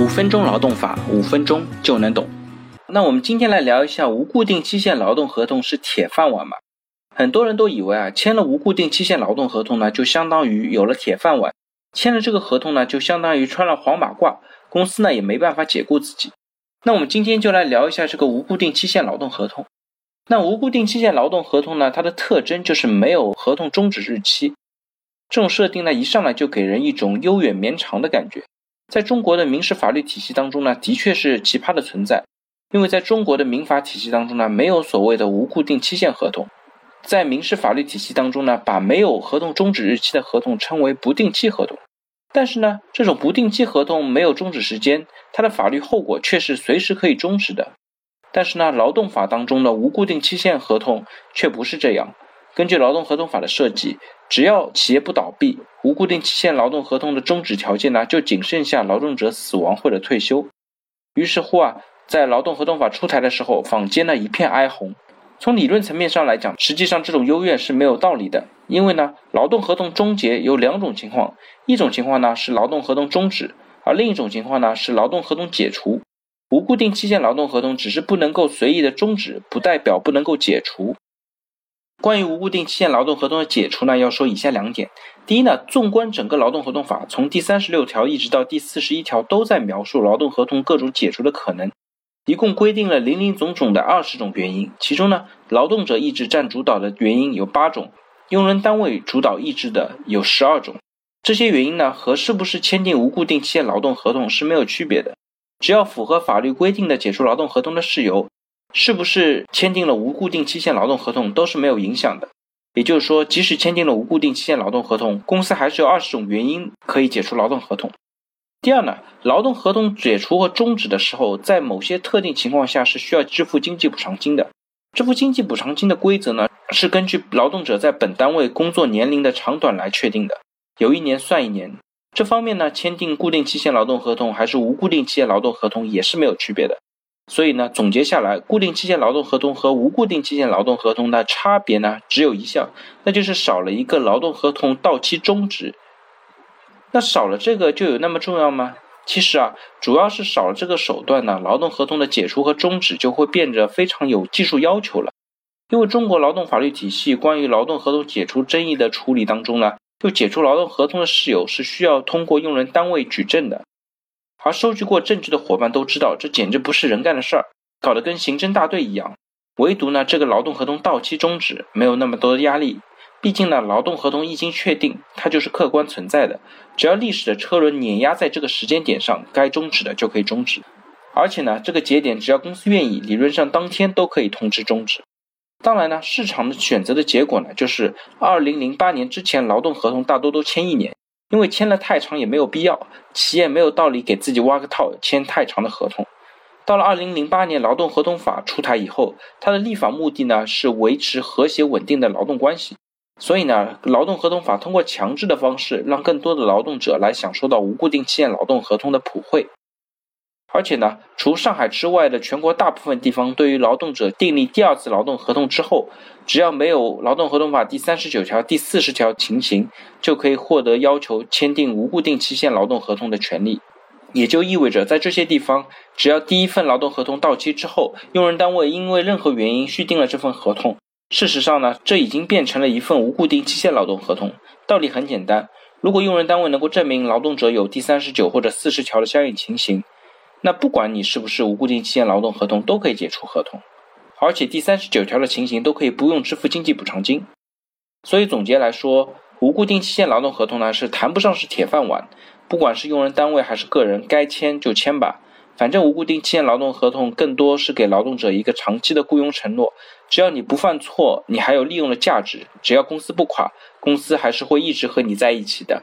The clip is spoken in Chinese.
五分钟劳动法，五分钟就能懂。那我们今天来聊一下无固定期限劳动合同是铁饭碗吗？很多人都以为啊，签了无固定期限劳动合同呢，就相当于有了铁饭碗，签了这个合同呢，就相当于穿了黄马褂，公司呢也没办法解雇自己。那我们今天就来聊一下这个无固定期限劳动合同。那无固定期限劳动合同呢，它的特征就是没有合同终止日期。这种设定呢，一上来就给人一种悠远绵长的感觉。在中国的民事法律体系当中呢，的确是奇葩的存在。因为在中国的民法体系当中呢，没有所谓的无固定期限合同。在民事法律体系当中呢，把没有合同终止日期的合同称为不定期合同。但是呢，这种不定期合同没有终止时间，它的法律后果却是随时可以终止的。但是呢，劳动法当中的无固定期限合同却不是这样。根据劳动合同法的设计，只要企业不倒闭，无固定期限劳动合同的终止条件呢，就仅剩下劳动者死亡或者退休。于是乎啊，在劳动合同法出台的时候，坊间呢一片哀鸿。从理论层面上来讲，实际上这种幽怨是没有道理的。因为呢，劳动合同终结有两种情况，一种情况呢是劳动合同终止，而另一种情况呢是劳动合同解除。无固定期限劳动合同只是不能够随意的终止，不代表不能够解除。关于无固定期限劳动合同的解除呢，要说以下两点。第一呢，纵观整个劳动合同法，从第三十六条一直到第四十一条，都在描述劳动合同各种解除的可能，一共规定了林林总总的二十种原因。其中呢，劳动者意志占主导的原因有八种，用人单位主导意志的有十二种。这些原因呢，和是不是签订无固定期限劳动合同是没有区别的，只要符合法律规定的解除劳动合同的事由。是不是签订了无固定期限劳动合同都是没有影响的？也就是说，即使签订了无固定期限劳动合同，公司还是有二十种原因可以解除劳动合同。第二呢，劳动合同解除和终止的时候，在某些特定情况下是需要支付经济补偿金的。支付经济补偿金的规则呢，是根据劳动者在本单位工作年龄的长短来确定的，有一年算一年。这方面呢，签订固定期限劳动合同还是无固定期限劳动合同也是没有区别的。所以呢，总结下来，固定期限劳动合同和无固定期限劳动合同的差别呢，只有一项，那就是少了一个劳动合同到期终止。那少了这个就有那么重要吗？其实啊，主要是少了这个手段呢，劳动合同的解除和终止就会变得非常有技术要求了。因为中国劳动法律体系关于劳动合同解除争议的处理当中呢，就解除劳动合同的事由是需要通过用人单位举证的。而收集过证据的伙伴都知道，这简直不是人干的事儿，搞得跟刑侦大队一样。唯独呢，这个劳动合同到期终止没有那么多的压力。毕竟呢，劳动合同一经确定，它就是客观存在的。只要历史的车轮碾压在这个时间点上，该终止的就可以终止。而且呢，这个节点只要公司愿意，理论上当天都可以通知终止。当然呢，市场的选择的结果呢，就是二零零八年之前，劳动合同大多都签一年。因为签了太长也没有必要，企业没有道理给自己挖个套签太长的合同。到了二零零八年劳动合同法出台以后，它的立法目的呢是维持和谐稳定的劳动关系，所以呢，劳动合同法通过强制的方式，让更多的劳动者来享受到无固定期限劳动合同的普惠。而且呢，除上海之外的全国大部分地方，对于劳动者订立第二次劳动合同之后，只要没有劳动合同法第三十九条、第四十条情形，就可以获得要求签订无固定期限劳动合同的权利。也就意味着，在这些地方，只要第一份劳动合同到期之后，用人单位因为任何原因续订了这份合同，事实上呢，这已经变成了一份无固定期限劳动合同。道理很简单，如果用人单位能够证明劳动者有第三十九或者四十条的相应情形。那不管你是不是无固定期限劳动合同，都可以解除合同，而且第三十九条的情形都可以不用支付经济补偿金。所以总结来说，无固定期限劳动合同呢是谈不上是铁饭碗，不管是用人单位还是个人，该签就签吧。反正无固定期限劳动合同更多是给劳动者一个长期的雇佣承诺，只要你不犯错，你还有利用的价值，只要公司不垮，公司还是会一直和你在一起的。